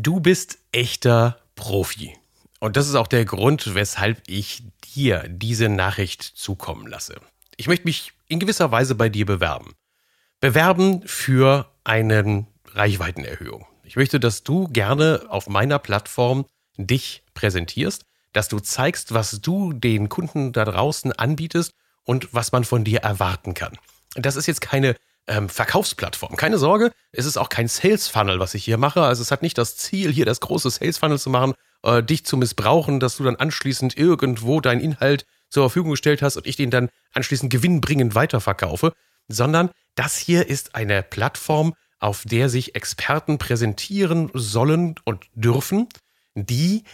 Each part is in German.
Du bist echter Profi. Und das ist auch der Grund, weshalb ich dir diese Nachricht zukommen lasse. Ich möchte mich in gewisser Weise bei dir bewerben. Bewerben für eine Reichweitenerhöhung. Ich möchte, dass du gerne auf meiner Plattform dich präsentierst, dass du zeigst, was du den Kunden da draußen anbietest und was man von dir erwarten kann. Das ist jetzt keine ähm, Verkaufsplattform. Keine Sorge, es ist auch kein Sales Funnel, was ich hier mache. Also es hat nicht das Ziel, hier das große Sales Funnel zu machen, äh, dich zu missbrauchen, dass du dann anschließend irgendwo deinen Inhalt zur Verfügung gestellt hast und ich den dann anschließend gewinnbringend weiterverkaufe, sondern das hier ist eine Plattform, auf der sich Experten präsentieren sollen und dürfen, die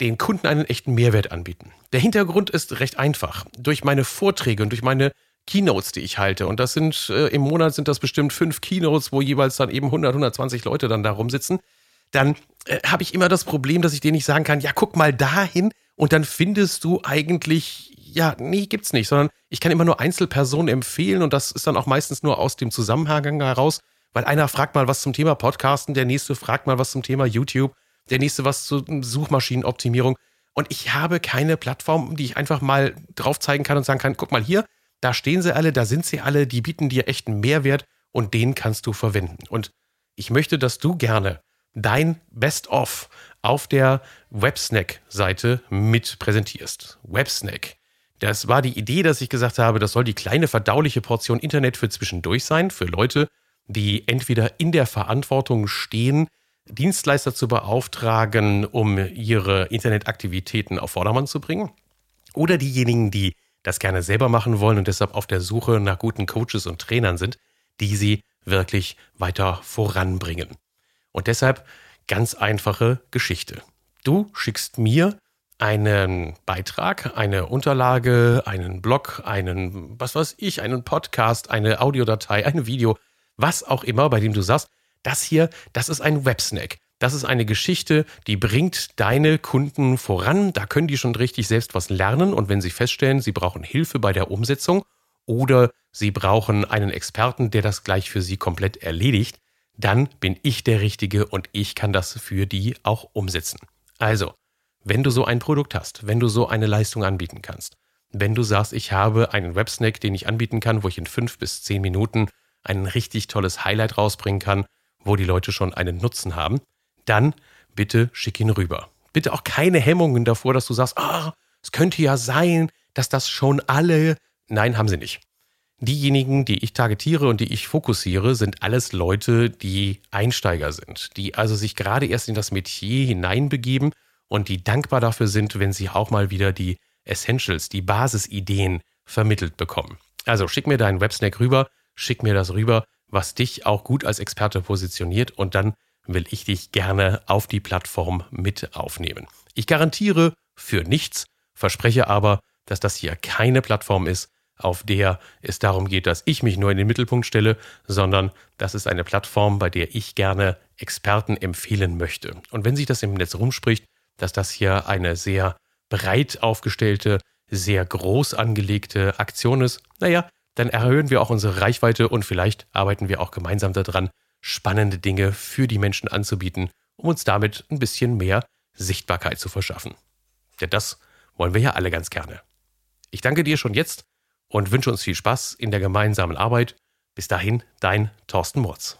den Kunden einen echten Mehrwert anbieten. Der Hintergrund ist recht einfach. Durch meine Vorträge und durch meine Keynotes, die ich halte. Und das sind äh, im Monat sind das bestimmt fünf Keynotes, wo jeweils dann eben 100, 120 Leute dann da rumsitzen. Dann äh, habe ich immer das Problem, dass ich denen nicht sagen kann, ja, guck mal dahin und dann findest du eigentlich, ja, nee, gibt's nicht, sondern ich kann immer nur Einzelpersonen empfehlen und das ist dann auch meistens nur aus dem Zusammenhang heraus, weil einer fragt mal was zum Thema Podcasten, der nächste fragt mal was zum Thema YouTube, der nächste was zur Suchmaschinenoptimierung. Und ich habe keine Plattform, die ich einfach mal drauf zeigen kann und sagen kann, guck mal hier, da stehen sie alle, da sind sie alle, die bieten dir echten Mehrwert und den kannst du verwenden. Und ich möchte, dass du gerne dein Best-of auf der Websnack-Seite mit präsentierst. Websnack. Das war die Idee, dass ich gesagt habe, das soll die kleine verdauliche Portion Internet für zwischendurch sein, für Leute, die entweder in der Verantwortung stehen, Dienstleister zu beauftragen, um ihre Internetaktivitäten auf Vordermann zu bringen, oder diejenigen, die das gerne selber machen wollen und deshalb auf der Suche nach guten Coaches und Trainern sind, die sie wirklich weiter voranbringen. Und deshalb ganz einfache Geschichte. Du schickst mir einen Beitrag, eine Unterlage, einen Blog, einen, was weiß ich, einen Podcast, eine Audiodatei, ein Video, was auch immer, bei dem du sagst, das hier, das ist ein Websnack. Das ist eine Geschichte, die bringt deine Kunden voran. Da können die schon richtig selbst was lernen. Und wenn sie feststellen, sie brauchen Hilfe bei der Umsetzung oder sie brauchen einen Experten, der das gleich für sie komplett erledigt, dann bin ich der Richtige und ich kann das für die auch umsetzen. Also, wenn du so ein Produkt hast, wenn du so eine Leistung anbieten kannst, wenn du sagst, ich habe einen Websnack, den ich anbieten kann, wo ich in fünf bis zehn Minuten ein richtig tolles Highlight rausbringen kann, wo die Leute schon einen Nutzen haben, dann bitte schick ihn rüber. Bitte auch keine Hemmungen davor, dass du sagst, ah, es könnte ja sein, dass das schon alle. Nein, haben sie nicht. Diejenigen, die ich targetiere und die ich fokussiere, sind alles Leute, die Einsteiger sind, die also sich gerade erst in das Metier hineinbegeben und die dankbar dafür sind, wenn sie auch mal wieder die Essentials, die Basisideen vermittelt bekommen. Also schick mir deinen Websnack rüber, schick mir das rüber, was dich auch gut als Experte positioniert und dann will ich dich gerne auf die Plattform mit aufnehmen. Ich garantiere für nichts, verspreche aber, dass das hier keine Plattform ist, auf der es darum geht, dass ich mich nur in den Mittelpunkt stelle, sondern das ist eine Plattform, bei der ich gerne Experten empfehlen möchte. Und wenn sich das im Netz rumspricht, dass das hier eine sehr breit aufgestellte, sehr groß angelegte Aktion ist, naja, dann erhöhen wir auch unsere Reichweite und vielleicht arbeiten wir auch gemeinsam daran, spannende Dinge für die Menschen anzubieten, um uns damit ein bisschen mehr Sichtbarkeit zu verschaffen. Denn das wollen wir ja alle ganz gerne. Ich danke dir schon jetzt und wünsche uns viel Spaß in der gemeinsamen Arbeit. Bis dahin, dein Thorsten Murz.